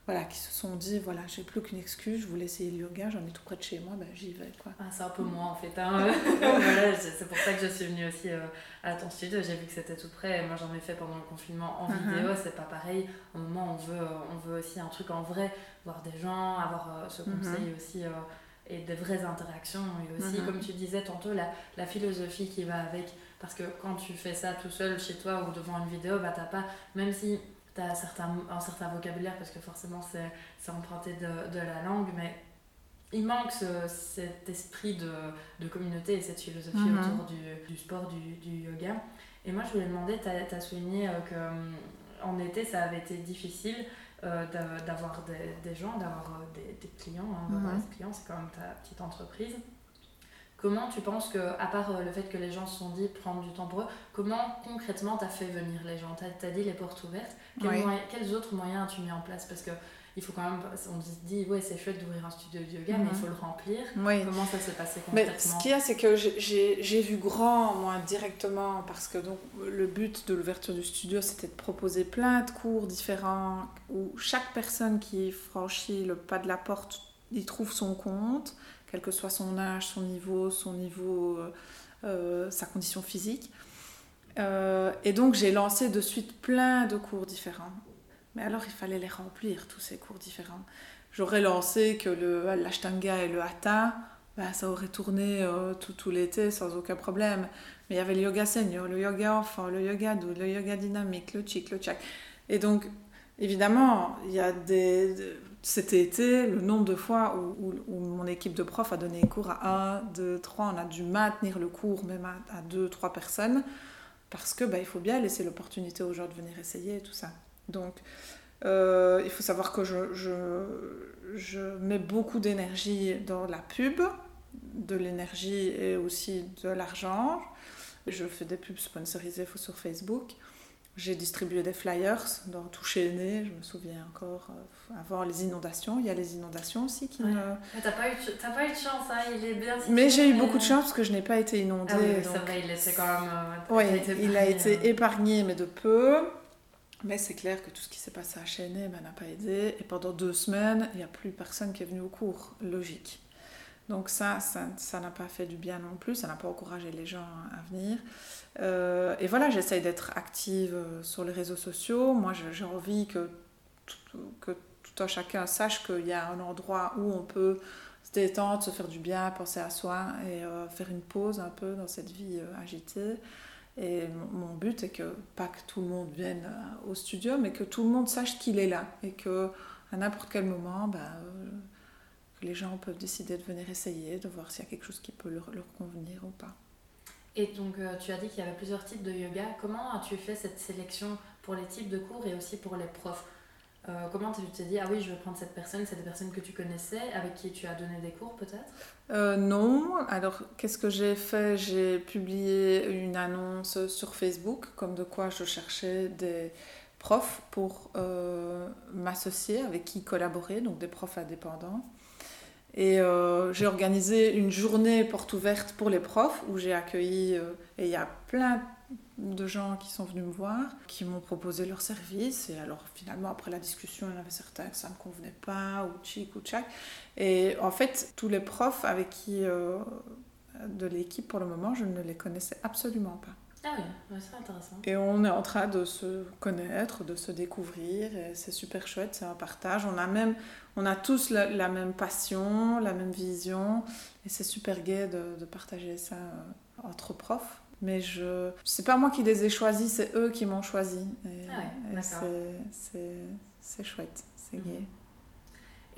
S2: voilà, qui se sont dit voilà, j'ai plus qu'une excuse, je voulais essayer le yoga, j'en ai tout près de chez moi, ben, j'y vais. Quoi.
S1: Ah, c'est un peu moi en fait. Hein. voilà, c'est pour ça que je suis venue aussi euh, à ton studio, j'ai vu que c'était tout près. moi j'en ai fait pendant le confinement en uh-huh. vidéo, c'est pas pareil. Au moment on veut, on veut aussi un truc en vrai, voir des gens, avoir euh, ce uh-huh. conseil aussi. Euh, et des vraies interactions et aussi uh-huh. comme tu disais tantôt la, la philosophie qui va avec parce que quand tu fais ça tout seul chez toi ou devant une vidéo bah t'as pas même si tu as certain, un certain vocabulaire parce que forcément c'est emprunté de, de, la langue, mais il manque cet esprit de, de, communauté et cette philosophie mhm. autour du, du, sport, du, du, yoga. Et moi je voulais demander, tu as, souligné euh, qu'en été ça avait été difficile euh, d'avoir des, des, gens, d'avoir euh, des, des, clients. Hein, mhm. clients, c'est quand même ta petite entreprise. Comment tu penses que, à part euh, le fait que les gens se sont dit prendre du temps pour eux, comment concrètement tu as fait venir les gens? Tu as, dit les portes ouvertes. Quels, autres moyens as-tu mis en place? Parce que il faut quand même, on se dit, ouais, c'est chouette d'ouvrir un studio de yoga, mais il mhm. faut le remplir. Comment ça s'est passé concrètement?
S2: mais Ce qu'il y a, c'est que j'ai vu grand, moi, directement, parce que donc, le but de l'ouverture du studio, c'était de proposer plein de cours différents, où chaque personne qui franchit le pas de la porte, y trouve son compte quel que soit son âge, son niveau, son niveau, euh, euh, sa condition physique. Euh, et donc j'ai lancé de suite plein de cours différents. Mais alors il fallait les remplir, tous ces cours différents. J'aurais lancé que le l'ashtanga et le hatha, bah, ça aurait tourné tout, tout l'été sans aucun problème. Mais il y avait le yoga senior, le yoga enfant, le yoga doux, le yoga dynamique, le chic, le chak. Et donc, évidemment, il y a des, cet été, le nombre de fois où, mon équipe de profs a donné cours à 1, 2, 3, on a dû maintenir le cours même à, 2, 3 personnes, parce que bah, il faut bien laisser l'opportunité aux gens de venir essayer et tout ça. Donc, euh, il faut savoir que je, je, je mets beaucoup d'énergie dans la pub, de l'énergie et aussi de l'argent. Je fais des pubs sponsorisées sur Facebook. J'ai distribué des flyers dans Toucher Nez, je me souviens encore, euh, avant les inondations. Il y a les inondations aussi qui
S1: ouais. T'as pas, eu de, pas eu de chance, hein il est bien
S2: Mais j'ai eu beaucoup de chance parce que je n'ai pas été inondée. Ah
S1: oui, c'est vrai, il, était quand même,
S2: oui, il a été euh. épargné, mais de peu. Mais c'est clair que tout ce qui s'est passé à ben, n'a pas aidé. Et pendant deux semaines, il n'y a plus personne qui est venu au cours. Logique. Donc ça, ça n'a pas fait du bien non plus. Ça n'a pas encouragé les gens à venir. Euh, et voilà, j'essaye d'être active euh, sur les réseaux sociaux. Moi, j'ai envie que, tout un chacun sache qu'il y a un endroit où on peut se détendre, se faire du bien, penser à soi et euh, faire une pause un peu dans cette vie agitée. Et mon but est que pas que tout le monde vienne au studio, mais que tout le monde sache qu'il est là et que à n'importe quel moment, bah, les gens peuvent décider de venir essayer, de voir s'il y a quelque chose qui peut leur, leur convenir ou pas.
S1: Et donc, euh, tu as dit qu'il y avait plusieurs types de yoga. Comment as-tu fait cette sélection pour les types de cours et aussi pour les profs euh, Comment tu t'es dit, ah oui, je vais prendre cette personne, c'est des personnes que tu connaissais, avec qui tu as donné des cours peut-être?
S2: Euh, Non. Alors, qu'est-ce que j'ai fait? J'ai publié une annonce sur Facebook, comme de quoi je cherchais des profs pour m'associer, avec qui collaborer, donc des profs indépendants. Et euh, j'ai organisé une journée porte ouverte pour les profs où j'ai accueilli, euh, et il y a plein de gens qui sont venus me voir, qui m'ont proposé leurs services. Et alors finalement, après la discussion, il y en avait certains que ça ne me convenait pas, ou chic ou tchac. Et en fait, tous les profs avec qui, euh, de l'équipe pour le moment, je ne les connaissais absolument pas.
S1: Ah oui, c'est intéressant.
S2: Et on est en train de se connaître, de se découvrir, et c'est super chouette, c'est un partage. On a même, on a tous la, même passion, la même vision, et c'est super gai de, de, partager ça euh, entre profs. Mais je, c'est pas moi qui les ai choisis, c'est eux qui m'ont choisi. Et,
S1: ah
S2: c'est chouette, c'est mhm. gai.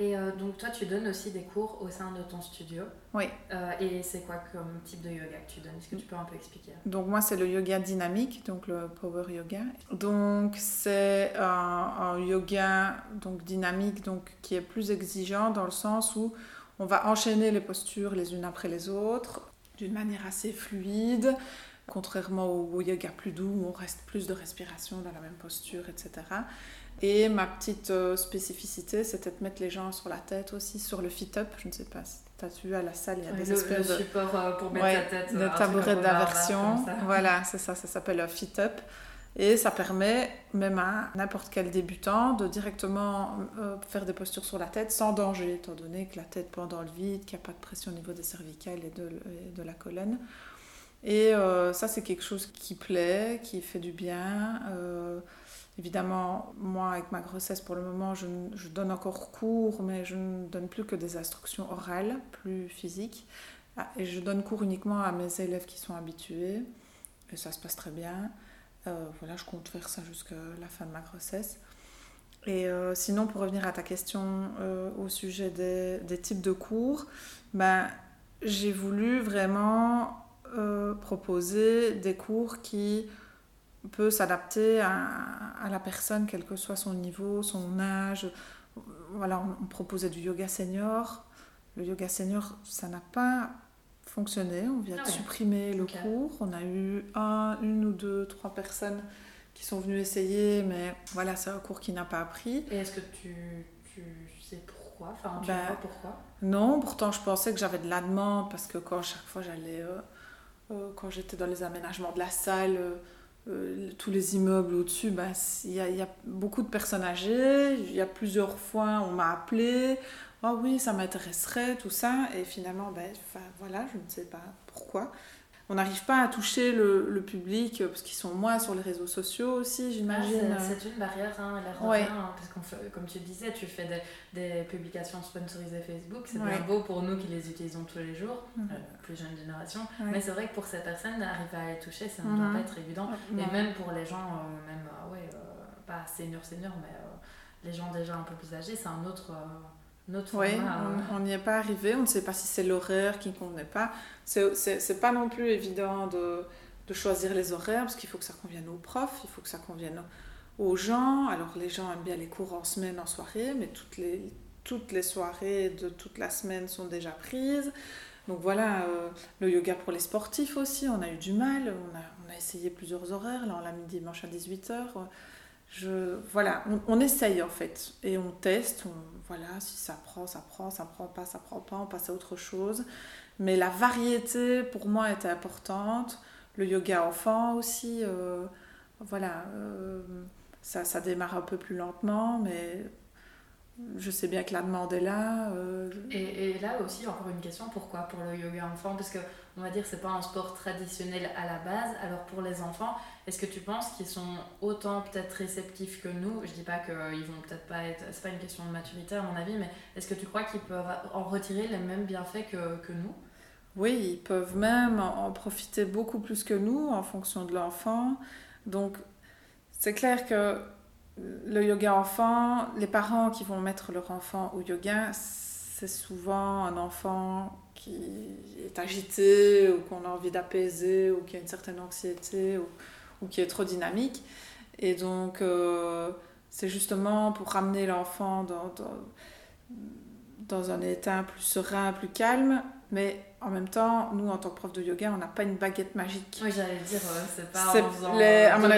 S1: Et euh, donc toi, tu donnes aussi des cours au sein de ton studio.
S2: Oui.
S1: Euh, et c'est quoi comme type de yoga que tu donnes? Est-ce que tu peux un peu expliquer?
S2: Donc moi, c'est le yoga dynamique, donc le power yoga. Donc c'est un, un, yoga donc dynamique, donc qui est plus exigeant dans le sens où on va enchaîner les postures les unes après les autres d'une manière assez fluide. Contrairement au yoga plus doux, où on reste plus de respiration dans la même posture, etc. Et ma petite euh, spécificité, c'était de mettre les gens sur la tête aussi, sur le fit-up. Je ne sais pas si tu as vu à la salle, il y a des
S1: le,
S2: espèces
S1: le support euh, pour mettre
S2: ouais,
S1: tête.
S2: De tabouret d'aversion. Voilà, c'est ça, ça s'appelle un fit-up. Et ça permet même à n'importe quel débutant de directement euh, faire des postures sur la tête sans danger, étant donné que la tête pend dans le vide, qu'il n'y a pas de pression au niveau des cervicales et de, et de la colonne. Et ça, c'est quelque chose qui plaît, qui fait du bien. Évidemment, moi, avec ma grossesse, pour le moment, je, donne encore cours, mais je ne donne plus que des instructions orales, plus physiques. Ah, et je donne cours uniquement à mes élèves qui sont habitués. Et ça se passe très bien. Euh, voilà, je compte faire ça jusqu'à la fin de ma grossesse. Et euh, sinon, pour revenir à ta question euh, au sujet des, des, types de cours, ben, j'ai voulu vraiment proposer des cours qui peut s'adapter à, la personne, quel que soit son niveau, son âge. Voilà, on, proposait du yoga senior. Le yoga senior, ça n'a pas fonctionné. On vient de ah supprimer le cours. On a eu un, une ou deux, trois personnes qui sont venues essayer, mais voilà, c'est un cours qui n'a pas appris.
S1: Et est-ce que tu, tu sais pourquoi? Enfin, tu
S2: ben,
S1: vois pourquoi?
S2: Non, pourtant je pensais que j'avais de la demande parce que quand chaque fois j'allais, euh, euh, quand j'étais dans les aménagements de la salle, euh, euh, tous les immeubles au-dessus, bah, il y, y, a beaucoup de personnes âgées. Il y a plusieurs fois, on m'a appelé. Ah oui, ça m'intéresserait, tout ça. Et finalement, ben, voilà, je ne sais pas pourquoi on n'arrive pas à toucher le, public euh, parce qu'ils sont moins sur les réseaux sociaux aussi, j'imagine.
S1: Ah, c'est une barrière, hein, ouais. hein, parce que comme tu disais, tu fais des, publications sponsorisées Facebook, c'est bien beau pour nous qui les utilisons tous les jours, la mhm. euh, plus jeune génération, mais c'est vrai que pour ces personnes, arriver à les toucher, ça ne doit mhm. pas être évident. Et même pour les gens, euh, même, ouais, pas seniors, seniors, mais les gens déjà un peu plus âgés, c'est un autre
S2: oui, on n'y est pas arrivé. On ne sait pas si c'est l'horaire qui ne convenait pas. C'est pas non plus évident de, de, choisir les horaires parce qu'il faut que ça convienne aux profs, il faut que ça convienne aux gens. Alors les gens aiment bien les cours en semaine, en soirée, mais toutes les, toutes les soirées de toute la semaine sont déjà prises. Donc voilà, euh, le yoga pour les sportifs aussi, on a eu du mal. On a, a essayé plusieurs horaires. Là, on l'a mis dimanche à 18h. Je, voilà, on, essaye en fait. Et on teste. Voilà, si ça prend, ça prend. Ça prend pas, ça prend pas. On passe à autre chose. Mais la variété, pour moi, était importante. Le yoga enfant aussi. Euh, voilà, euh, ça, ça démarre un peu plus lentement, mais je sais bien que la demande est là.
S1: Euh, et, et, là aussi, encore une question, pourquoi pour le yoga enfant? Parce que on va dire c'est pas un sport traditionnel à la base. Alors pour les enfants, est-ce que tu penses qu'ils sont autant peut-être réceptifs que nous? Je dis pas qu'ils vont peut-être pas être. C'est pas une question de maturité à mon avis, mais est-ce que tu crois qu'ils peuvent en retirer les mêmes bienfaits que, que nous?
S2: Oui, ils peuvent même en profiter beaucoup plus que nous en fonction de l'enfant. Donc c'est clair que le yoga enfant, les parents qui vont mettre leur enfant au yoga, c'est souvent un enfant qui est agité ou qu'on a envie d'apaiser ou qui a une certaine anxiété ou, qui est trop dynamique. Et donc, euh, c'est justement pour ramener l'enfant dans, dans, un état plus serein, plus calme, mais en même temps, nous, en tant que prof de yoga, on n'a pas une baguette magique.
S1: Oui, j'allais dire, c'est pas
S2: en les, à, mon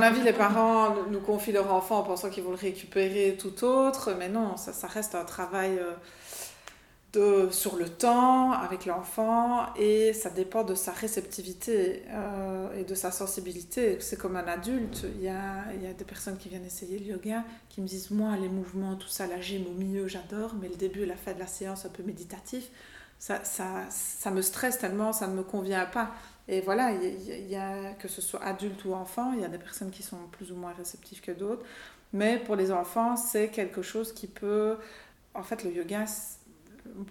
S2: avis, les parents nous confient leur enfant en pensant qu'ils vont le récupérer tout autre, mais non, ça, ça reste un travail euh, sur le temps avec l'enfant et ça dépend de sa réceptivité euh, et de sa sensibilité. C'est comme un adulte. Il y a, il y a des personnes qui viennent essayer le yoga qui me disent Moi, les mouvements, tout ça, la gym au milieu, j'adore, mais le début, la fin de la séance, un peu méditatif ça, ça, ça, me stresse tellement, ça ne me convient pas. Et voilà, il y, a, que ce soit adulte ou enfant, il y a des personnes qui sont plus ou moins réceptives que d'autres. Mais pour les enfants, c'est quelque chose qui peut... En fait, le yoga,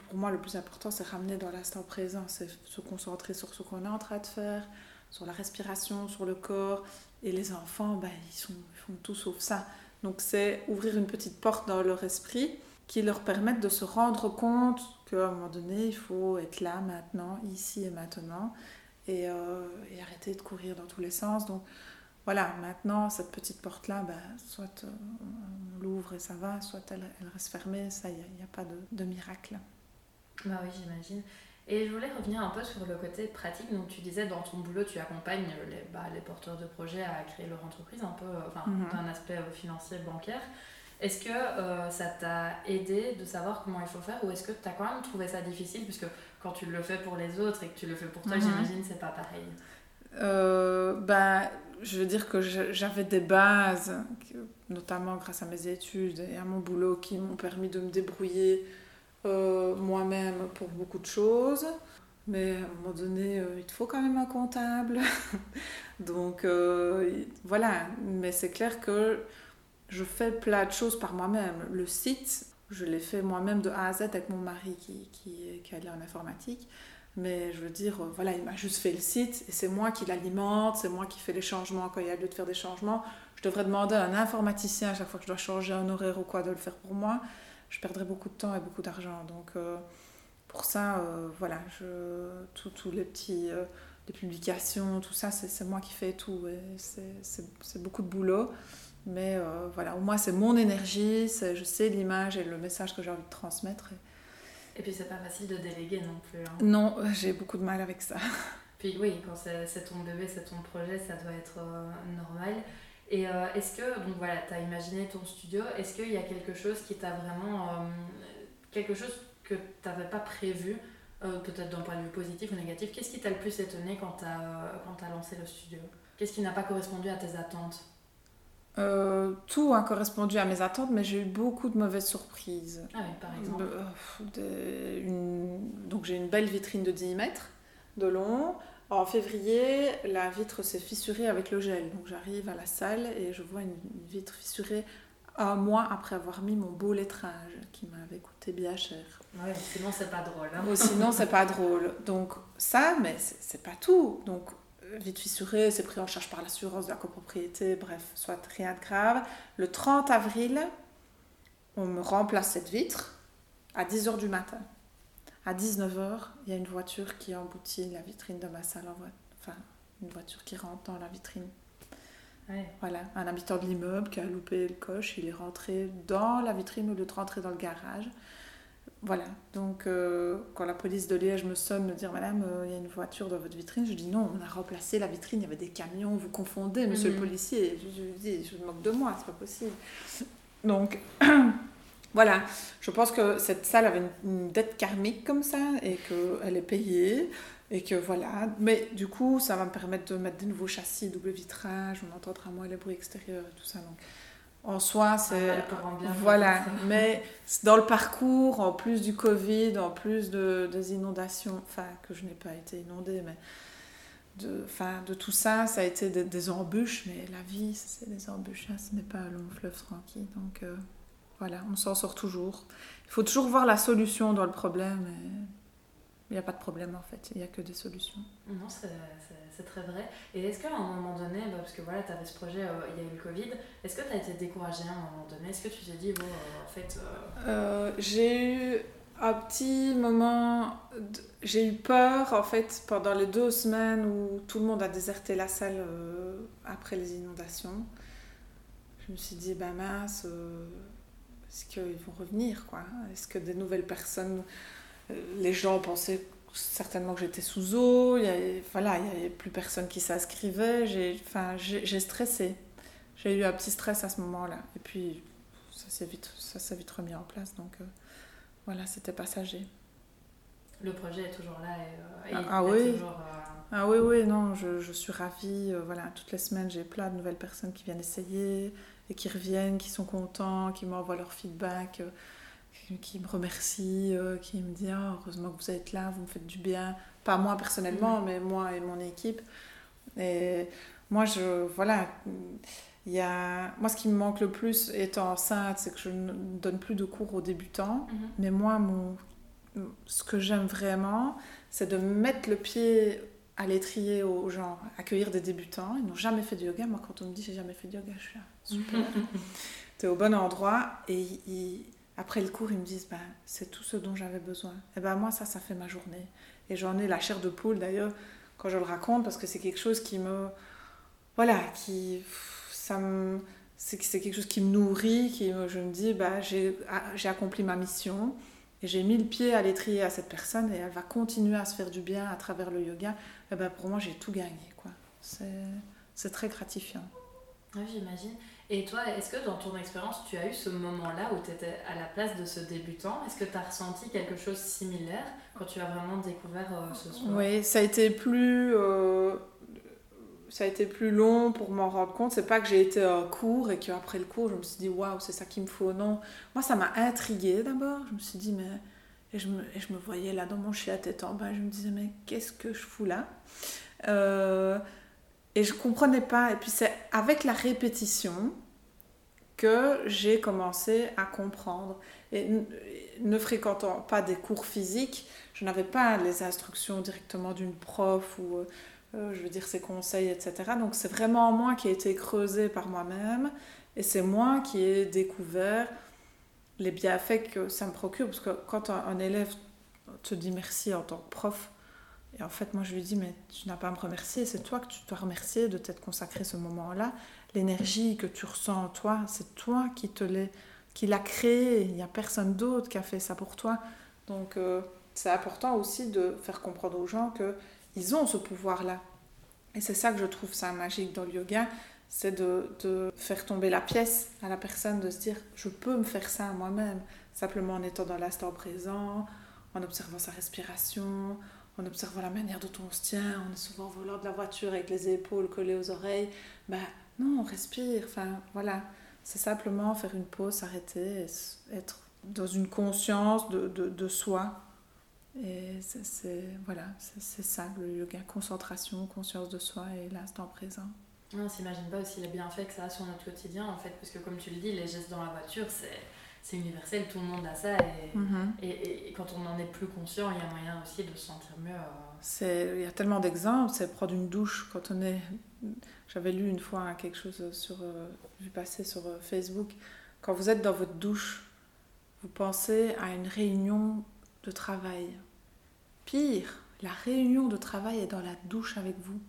S2: pour moi, le plus important, c'est ramener dans l'instant présent, c'est se concentrer sur ce qu'on est en train de faire, sur la respiration, sur le corps. Et les enfants, ben, ils, sont, ils font tout sauf ça. Donc c'est ouvrir une petite porte dans leur esprit qui leur permettent de se rendre compte qu'à un moment donné, il faut être là maintenant, ici et maintenant, et, euh, et, arrêter de courir dans tous les sens. Donc voilà, maintenant, cette petite porte-là, bah, soit euh, on l'ouvre et ça va, soit elle, elle reste fermée, ça, il n'y a, pas de, de, miracle.
S1: Bah oui, j'imagine. Et je voulais revenir un peu sur le côté pratique. Donc, tu disais dans ton boulot, tu accompagnes les, bah, les porteurs de projets à créer leur entreprise, un peu, enfin, mhm. d'un aspect financier, bancaire. Est-ce que euh, ça t'a aidé de savoir comment il faut faire ou est-ce que tu as quand même trouvé ça difficile? Puisque quand tu le fais pour les autres et que tu le fais pour toi, mhm. j'imagine c'est pas pareil.
S2: Euh, ben, je veux dire que j'avais des bases, notamment grâce à mes études et à mon boulot, qui m'ont permis de me débrouiller euh, moi-même pour beaucoup de choses. Mais à un moment donné, il te faut quand même un comptable. Donc voilà, mais c'est clair que je fais plein de choses par moi-même. Le site, je l'ai fait moi-même de A à Z avec mon mari qui, qui, qui allait en informatique. Mais je veux dire, euh, voilà, il m'a juste fait le site et c'est moi qui l'alimente, c'est moi qui fais les changements quand il y a lieu de faire des changements. Je devrais demander à un informaticien à chaque fois que je dois changer un horaire ou quoi de le faire pour moi. Je perdrais beaucoup de temps et beaucoup d'argent. Donc euh, pour ça, euh, voilà, tous les petits, les publications, tout ça, c'est moi qui fais tout. C'est beaucoup de boulot. Mais euh, voilà, au moins c'est mon énergie, je sais l'image et le message que j'ai envie de transmettre.
S1: Et, puis c'est pas facile de déléguer non plus. Hein.
S2: Non, j'ai beaucoup de mal avec ça.
S1: Puis oui, quand c'est ton bébé, c'est ton projet, ça doit être euh, normal. Et euh, est-ce que, donc voilà, tu as imaginé ton studio, est-ce qu'il y a quelque chose qui t'a vraiment. quelque chose que tu n'avais pas prévu, peut-être d'un point de vue positif ou négatif? Qu'est-ce qui t'a le plus étonné quand tu as, as lancé le studio? Qu'est-ce qui n'a pas correspondu à tes attentes?
S2: Euh, tout a correspondu à mes attentes, mais j'ai eu beaucoup de mauvaises surprises.
S1: Ah oui, par exemple
S2: euh, Donc j'ai une belle vitrine de 10 mètres de long. En février, la vitre s'est fissurée avec le gel. Donc j'arrive à la salle et je vois une vitre fissurée un mois après avoir mis mon beau lettrage qui m'avait coûté bien cher.
S1: Ouais, sinon c'est pas drôle. Hein.
S2: sinon c'est pas drôle. Donc ça, mais c'est pas tout. Donc vite fissuré, c'est pris en charge par l'assurance de la copropriété, bref, soit rien de grave. Le 30 avril, on me remplace cette vitre à 10h du matin. À 19h, il y a une voiture qui emboutit la vitrine de ma salle en voiture. Enfin, une voiture qui rentre dans la vitrine. Voilà, un habitant de l'immeuble qui a loupé le coche, il est rentré dans la vitrine au lieu de rentrer dans le garage. Voilà, donc euh, quand la police de Liège me sonne me dire Madame, euh, il y a une voiture dans votre vitrine, je dis non, on a remplacé la vitrine, il y avait des camions, vous confondez, monsieur le
S1: Mhm.
S2: policier. Je, je dis, je me moque de moi, c'est pas possible. Donc voilà, je pense que cette salle avait une, une dette karmique comme ça et qu'elle est payée. Et que voilà, mais du coup, ça va me permettre de mettre des nouveaux châssis, double vitrage, on entendra moins les bruits extérieurs et tout ça. Donc, en soi, c'est.
S1: Ah, rend bien,
S2: voilà, mais dans le parcours, en plus du Covid, en plus de, des inondations, enfin, que je n'ai pas été inondée, mais de, enfin, de tout ça, ça a été des, des embûches, mais la vie, c'est des embûches, hein, ce n'est pas un long fleuve tranquille. Donc euh, voilà, on s'en sort toujours. Il faut toujours voir la solution dans le problème. et Il n'y a pas de problème en fait, il n'y a que des solutions.
S1: Non, c'est c'est- très vrai. Et est-ce qu'à un moment donné, bah, parce que voilà, tu avais ce projet, euh, il y a eu le Covid, est-ce que tu as été découragée à un moment donné? Est-ce que tu t'es dit, bon, euh, en fait, euh,
S2: j'ai eu un petit moment, j'ai eu peur en fait pendant les deux semaines où tout le monde a déserté la salle après les inondations. Je me suis dit, bah mince, est-ce qu'ils vont revenir quoi? Est-ce que des nouvelles personnes, les gens pensaient certainement que j'étais sous eau, il y avait, voilà, il n'y avait plus personne qui s'inscrivait, j'ai, enfin, stressé. J'ai eu un petit stress à ce moment-là. Et puis ça s'est vite, ça vite remis en place. Donc euh, voilà, c'était passager.
S1: le projet est toujours là et, euh, et
S2: Ah,
S1: il
S2: ah oui.
S1: toujours, euh,
S2: Ah oui, oui, non, je, je suis ravie. euh, voilà, toutes les semaines, j'ai plein de nouvelles personnes qui viennent essayer et qui reviennent, qui sont contents, qui m'envoient leur feedback, qui, me remercient, euh, qui me disent Ah, heureusement que vous êtes là, vous me faites du bien. Pas moi personnellement, mais moi et mon équipe. Et moi, je. Voilà. Il y a... Moi, ce qui me manque le plus étant enceinte, c'est que je ne donne plus de cours aux débutants.
S1: mhm.
S2: Mais moi, mon... ce que j'aime vraiment, c'est de mettre le pied à l'étrier aux gens, accueillir des débutants. Ils n'ont jamais fait de yoga. Moi, quand on me dit j'ai jamais fait de yoga, je suis là, super. tu es au bon endroit. Et ils- après le cours, ils me disent ben, c'est tout ce dont j'avais besoin. Et ben moi, ça, ça fait ma journée. Et j'en ai la chair de poule d'ailleurs quand je le raconte parce que c'est quelque chose qui me. Voilà, qui. Ça me. C'est quelque chose qui me nourrit, qui je me dis, bah, j'ai accompli ma mission et j'ai mis le pied à l'étrier à cette personne et elle va continuer à se faire du bien à travers le yoga. Et ben, pour moi, j'ai tout gagné. quoi. C'est très gratifiant.
S1: Oui, j'imagine. Et toi, est-ce que dans ton expérience, tu as eu ce moment-là où tu étais à la place de ce débutant? Est-ce que tu as ressenti quelque chose de similaire quand tu as vraiment découvert euh, ce sport?
S2: Oui, ça a été plus, euh, ça a été plus long pour m'en rendre compte. C'est pas que j'ai été en cours et qu'après le cours, je me suis dit waouh, c'est ça qu'il me faut. Non, moi ça m'a intriguée d'abord. Je me suis dit mais et je me, je me voyais là dans mon chien à tête en bas. Je me disais mais qu'est-ce que je fous là? Euh, Et je comprenais pas. Et puis c'est avec la répétition que j'ai commencé à comprendre. Et ne fréquentant pas des cours physiques, je n'avais pas les instructions directement d'une prof ou, euh, euh, je veux dire, ses conseils, etc. Donc c'est vraiment moi qui ai été creusée par moi-même et c'est moi qui ai découvert les bienfaits que ça me procure. Parce que quand un élève te dit merci en tant que prof, et en fait moi je lui dis mais tu n'as pas à me remercier, c'est toi que tu dois remercier de t'être consacré ce moment-là. L'énergie que tu ressens en toi, c'est toi qui te l'ai qui l'a créé, il n'y a personne d'autre qui a fait ça pour toi. Donc euh, c'est important aussi de faire comprendre aux gens que ils ont ce pouvoir-là. Et c'est ça que je trouve ça magique dans le yoga, c'est de, de faire tomber la pièce à la personne, de se dire je peux me faire ça moi-même, simplement en étant dans l'instant présent, en observant sa respiration, en observant la manière dont on se tient, on est souvent au volant de la voiture avec les épaules collées aux oreilles, ben non, on respire, enfin voilà. C'est simplement faire une pause, s'arrêter, être dans une conscience de, soi. Et c'est- voilà, c'est ça le yoga, concentration, conscience de soi et l'instant présent.
S1: On s'imagine pas aussi les bienfaits que ça a sur notre quotidien en fait, parce que comme tu le dis, les gestes dans la voiture, c'est c'est universel, tout le monde a ça et, et, et- et quand on en est plus conscient, il y a moyen aussi de se sentir mieux. euh.
S2: C'est- Il y a tellement d'exemples, c'est prendre une douche quand on est... J'avais lu une fois hein, quelque chose sur, euh, vu passer sur euh, Facebook. Quand vous êtes dans votre douche, vous pensez à une réunion de travail. Pire, la réunion de travail est dans la douche avec vous.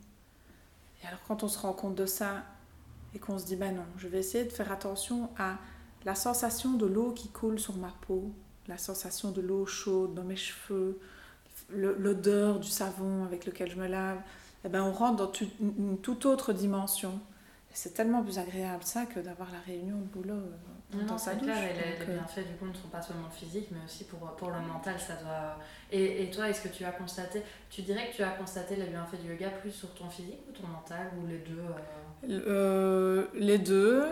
S2: Et alors quand on se rend compte de ça et qu'on se dit, bah non, je vais essayer de faire attention à la sensation de l'eau qui coule sur ma peau, la sensation de l'eau chaude dans mes cheveux, l'odeur du savon avec lequel je me lave, eh ben on rentre dans une toute autre dimension. C'est tellement plus agréable ça que d'avoir la réunion de boulot euh, dans sa douche. Clair,
S1: et les, les, euh, bienfaits du coup ne sont pas seulement physiques, mais aussi pour, pour le mental, ça doit. Et, et toi, est-ce que tu as constaté, tu dirais que tu as constaté les bienfaits du yoga plus sur ton physique ou ton mental ou les deux
S2: euh? Les deux.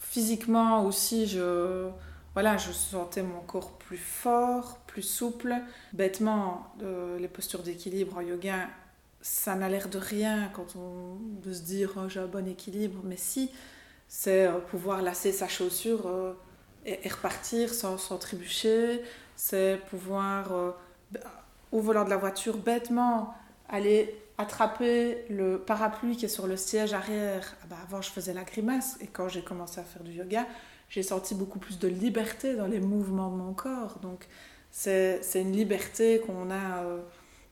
S2: Physiquement aussi, je voilà, je sentais mon corps plus fort, plus souple. Bêtement, les postures d'équilibre en yoga, ça n'a l'air de rien quand on de se dire oh, j'ai un bon équilibre, mais si, c'est euh, pouvoir lasser sa chaussure euh, et, repartir sans, sans trébucher, c'est pouvoir euh, au volant de la voiture bêtement aller attraper le parapluie qui est sur le siège arrière. Ah bah, avant je faisais la grimace et quand j'ai commencé à faire du yoga, j'ai senti beaucoup plus de liberté dans les mouvements de mon corps. Donc c'est une liberté qu'on a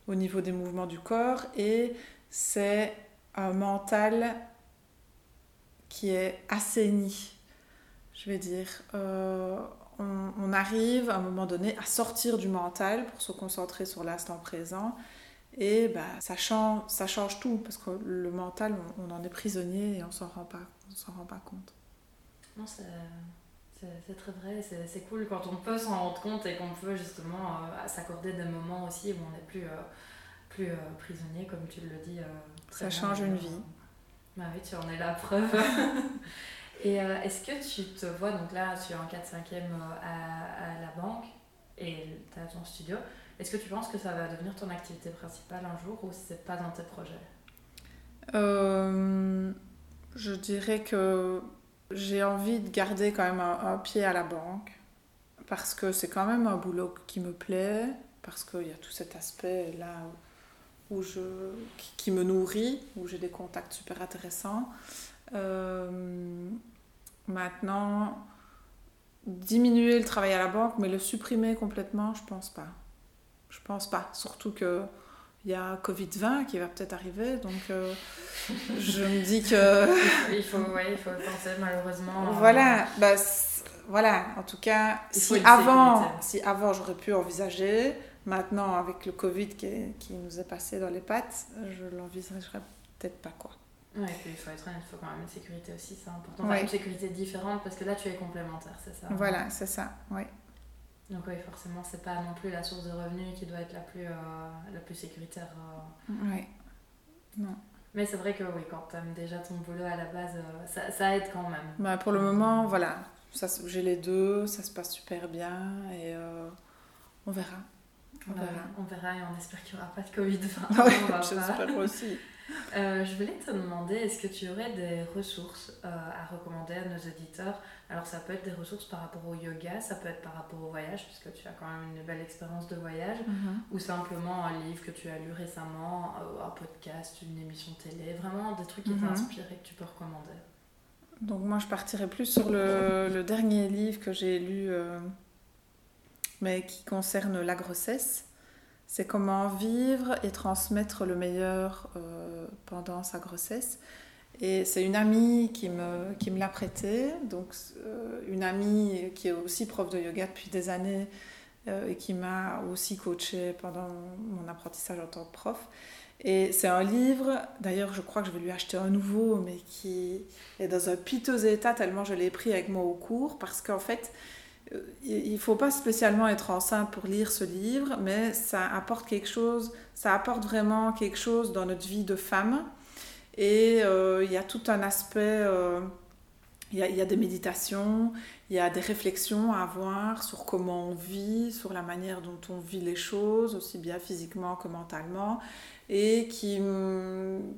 S2: au niveau des mouvements du corps et c'est un mental qui est assaini, je vais dire. Euh, on, arrive à un moment donné à sortir du mental pour se concentrer sur l'instant présent et bah, ça, change, ça change tout parce que le mental, on, en est prisonnier et on s'en rend pas, on s'en rend pas compte.
S1: Non, c'est c'est très vrai, c'est cool quand on peut s'en rendre compte et qu'on peut justement euh, s'accorder des moments aussi où on n'est plus, euh, plus euh, prisonnier, comme tu le dis.
S2: Ça change une vie.
S1: Bah oui, tu en es la preuve. et est-ce que tu te vois, donc là tu es en 4-5e à, à, la banque et tu as ton studio, est-ce que tu penses que ça va devenir ton activité principale un jour ou c'est pas dans tes projets
S2: Je dirais que j'ai envie de garder quand même un, pied à la banque parce que c'est quand même un boulot qui me plaît, parce qu'il y a tout cet aspect là où qui, me nourrit, où j'ai des contacts super intéressants. Euh, maintenant, diminuer le travail à la banque, mais le supprimer complètement, je pense pas. Je pense pas. Surtout que il y a Covid-20 qui va peut-être arriver, donc euh, je me dis
S1: que... il, faut, ouais, il faut penser malheureusement.
S2: Voilà, bah, voilà, en tout cas, si avant, si avant j'aurais pu envisager, maintenant avec le Covid qui, qui nous est passé dans les pattes, je l'envisagerais peut-être pas quoi.
S1: Ouais, et puis il faut être honnête, il faut quand même une sécurité aussi, c'est important. Enfin, une sécurité différente parce que là tu es complémentaire, c'est ça?
S2: Voilà, c'est ça, oui.
S1: Donc oui, forcément, c'est pas non plus la source de revenus qui doit être la plus, euh, la plus sécuritaire.
S2: Euh. Oui. Non.
S1: Mais c'est vrai que oui, quand tu aimes déjà ton boulot à la base, euh, ça, ça, aide quand même.
S2: Bah, pour le moment, voilà. J'ai les deux, ça se passe super bien et on verra.
S1: On, verra. on verra et on espère qu'il n'y aura pas de Covid-19.
S2: Oui, j'espère aussi.
S1: Euh, je voulais te demander, est-ce que tu aurais des ressources euh, à recommander à nos éditeurs Alors ça peut être des ressources par rapport au yoga, ça peut être par rapport au voyage, puisque tu as quand même une belle expérience de voyage, mhm. ou simplement un livre que tu as lu récemment, euh, un podcast, une émission télé, vraiment des trucs qui mhm. t'inspirent et que tu peux recommander.
S2: Donc moi je partirais plus sur le, le dernier livre que j'ai lu, mais qui concerne la grossesse. C'est comment vivre et transmettre le meilleur euh, pendant sa grossesse. Et c'est une amie qui me, qui me l'a prêté, donc euh, une amie qui est aussi prof de yoga depuis des années euh, et qui m'a aussi coachée pendant mon apprentissage en tant que prof. Et c'est un livre, d'ailleurs je crois que je vais lui acheter un nouveau, mais qui est dans un piteux état tellement je l'ai pris avec moi au cours, parce qu'en fait, il ne faut pas spécialement être enceinte pour lire ce livre, mais ça apporte quelque chose, ça apporte vraiment quelque chose dans notre vie de femme. Et euh, il y a tout un aspect, euh, il, y a, des méditations, il y a des réflexions à avoir sur comment on vit, sur la manière dont on vit les choses, aussi bien physiquement que mentalement, et qui,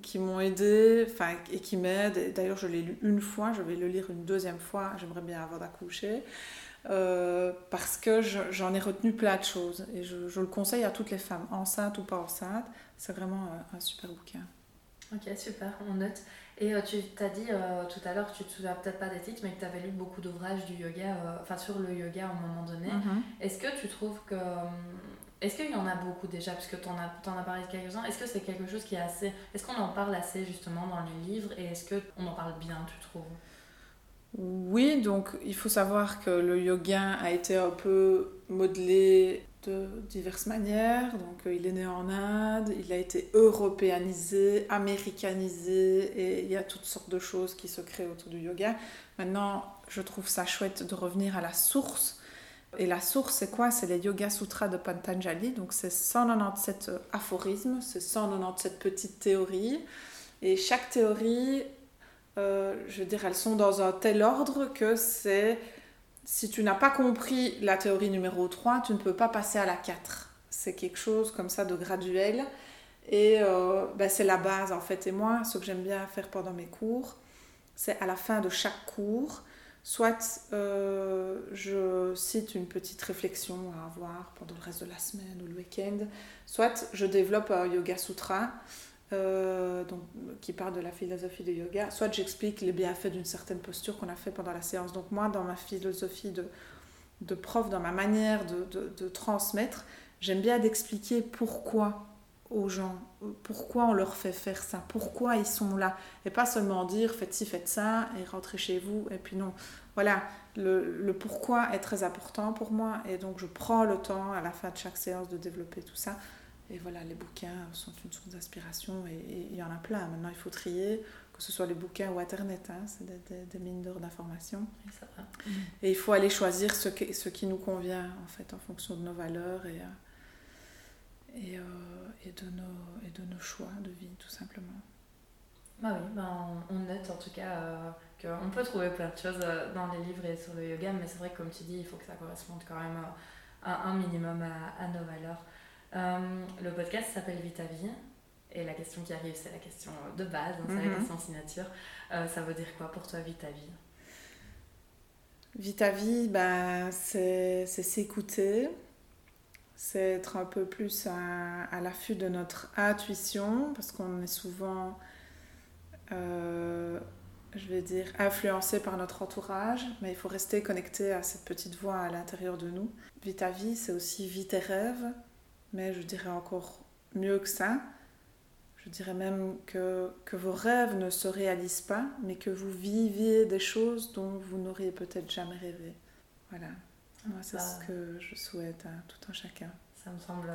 S2: qui m'ont aidé, enfin, et qui m'aident. D'ailleurs, je l'ai lu une fois, je vais le lire une deuxième fois, j'aimerais bien avant d'accoucher. Euh, parce que j'en ai retenu plein de choses et je, le conseille à toutes les femmes, enceintes ou pas enceintes. C'est vraiment un, super bouquin.
S1: Ok, super, on note. Et euh, tu t'as dit euh, tout à l'heure, tu te souviens peut-être pas des titres, mais que tu avais lu beaucoup d'ouvrages du yoga, enfin sur le yoga à un moment donné. Mhm. Est-ce que tu trouves que. Est-ce qu'il y en a beaucoup déjà, puisque tu en as, en as parlé de quelques-uns Est-ce que c'est quelque chose qui est assez. Est-ce qu'on en parle assez justement dans les livres? Et est-ce qu'on en parle bien, tu trouves?
S2: Oui, donc il faut savoir que le yoga a été un peu modelé de diverses manières. Donc, il est né en Inde, il a été européanisé, américanisé, et il y a toutes sortes de choses qui se créent autour du yoga. Maintenant, je trouve ça chouette de revenir à la source. Et la source, c'est quoi? C'est les Yoga Sutras de Patanjali. Donc, c'est 197 aphorismes, c'est 197 petites théories. Et chaque théorie, euh, je veux dire, elles sont dans un tel ordre que c'est si tu n'as pas compris la théorie numéro 3, tu ne peux pas passer à la 4. C'est quelque chose comme ça de graduel. Et euh, ben, c'est la base en fait. Et moi, ce que j'aime bien faire pendant mes cours, c'est à la fin de chaque cours, soit euh, je cite une petite réflexion à avoir pendant le reste de la semaine ou le week-end, soit je développe un yoga sutra euh, donc, qui parle de la philosophie du yoga, soit j'explique les bienfaits d'une certaine posture qu'on a fait pendant la séance. Donc moi, dans ma philosophie de, de prof, dans ma manière de, de, de transmettre, j'aime bien d'expliquer pourquoi aux gens, pourquoi on leur fait faire ça, pourquoi ils sont là, et pas seulement dire faites ci, faites ça, et rentrez chez vous, et puis non. Voilà, le, le pourquoi est très important pour moi, et donc je prends le temps à la fin de chaque séance de développer tout ça. Et voilà, les bouquins sont une source d'inspiration et il y en a plein. Maintenant, il faut trier, que ce soit les bouquins ou Internet, hein, c'est des, des, mines d'or d'informations. Et, et, il faut aller choisir ce qui, ce qui nous convient, en fait, en fonction de nos valeurs et, et, euh, et, de, nos, et de nos choix de vie, tout simplement.
S1: Bah oui, ben on note en tout cas euh, qu'on peut trouver plein de choses euh, dans les livres et sur le yoga, mais c'est vrai que comme tu dis, il faut que ça corresponde quand même à, un minimum à, à nos valeurs. Euh, le podcast s'appelle Vita Vie. Et la question qui arrive, c'est la question de base, hein, c'est la mhm. question signature. Euh, ça veut dire quoi pour toi, Vita Vie?
S2: Vita Vie, ben, c'est s'écouter, c'est être un peu plus à, à l'affût de notre intuition, parce qu'on est souvent, euh, je vais dire, influencé par notre entourage, mais il faut rester connecté à cette petite voix à l'intérieur de nous. Vita Vie, c'est aussi vie tes rêves, mais je dirais encore mieux que ça. Je dirais même que, que vos rêves ne se réalisent pas, mais que vous viviez des choses dont vous n'auriez peut-être jamais rêvé. Voilà. Moi, c'est ce que je souhaite à tout un chacun.
S1: Ça me semble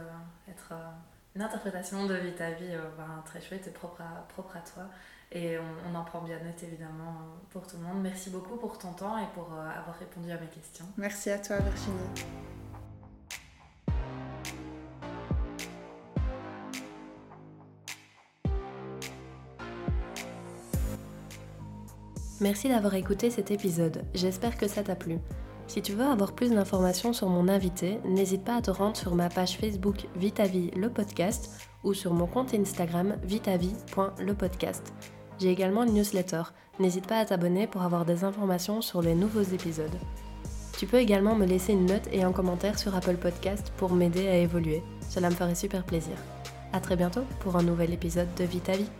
S1: être euh, une interprétation de vie ta vie euh, ben, très chouette et propre à, propre à toi. Et on, on, en prend bien note évidemment pour tout le monde. Merci beaucoup pour ton temps et pour euh, avoir répondu à mes questions.
S2: Merci à toi Virginie.
S1: Merci d'avoir écouté cet épisode, j'espère que ça t'a plu. Si tu veux avoir plus d'informations sur mon invité, n'hésite pas à te rendre sur ma page Facebook Vitavie le podcast ou sur mon compte Instagram vitavie.lepodcast. J'ai également une newsletter, n'hésite pas à t'abonner pour avoir des informations sur les nouveaux épisodes. Tu peux également me laisser une note et un commentaire sur Apple Podcast pour m'aider à évoluer, cela me ferait super plaisir. A très bientôt pour un nouvel épisode de Vitavie.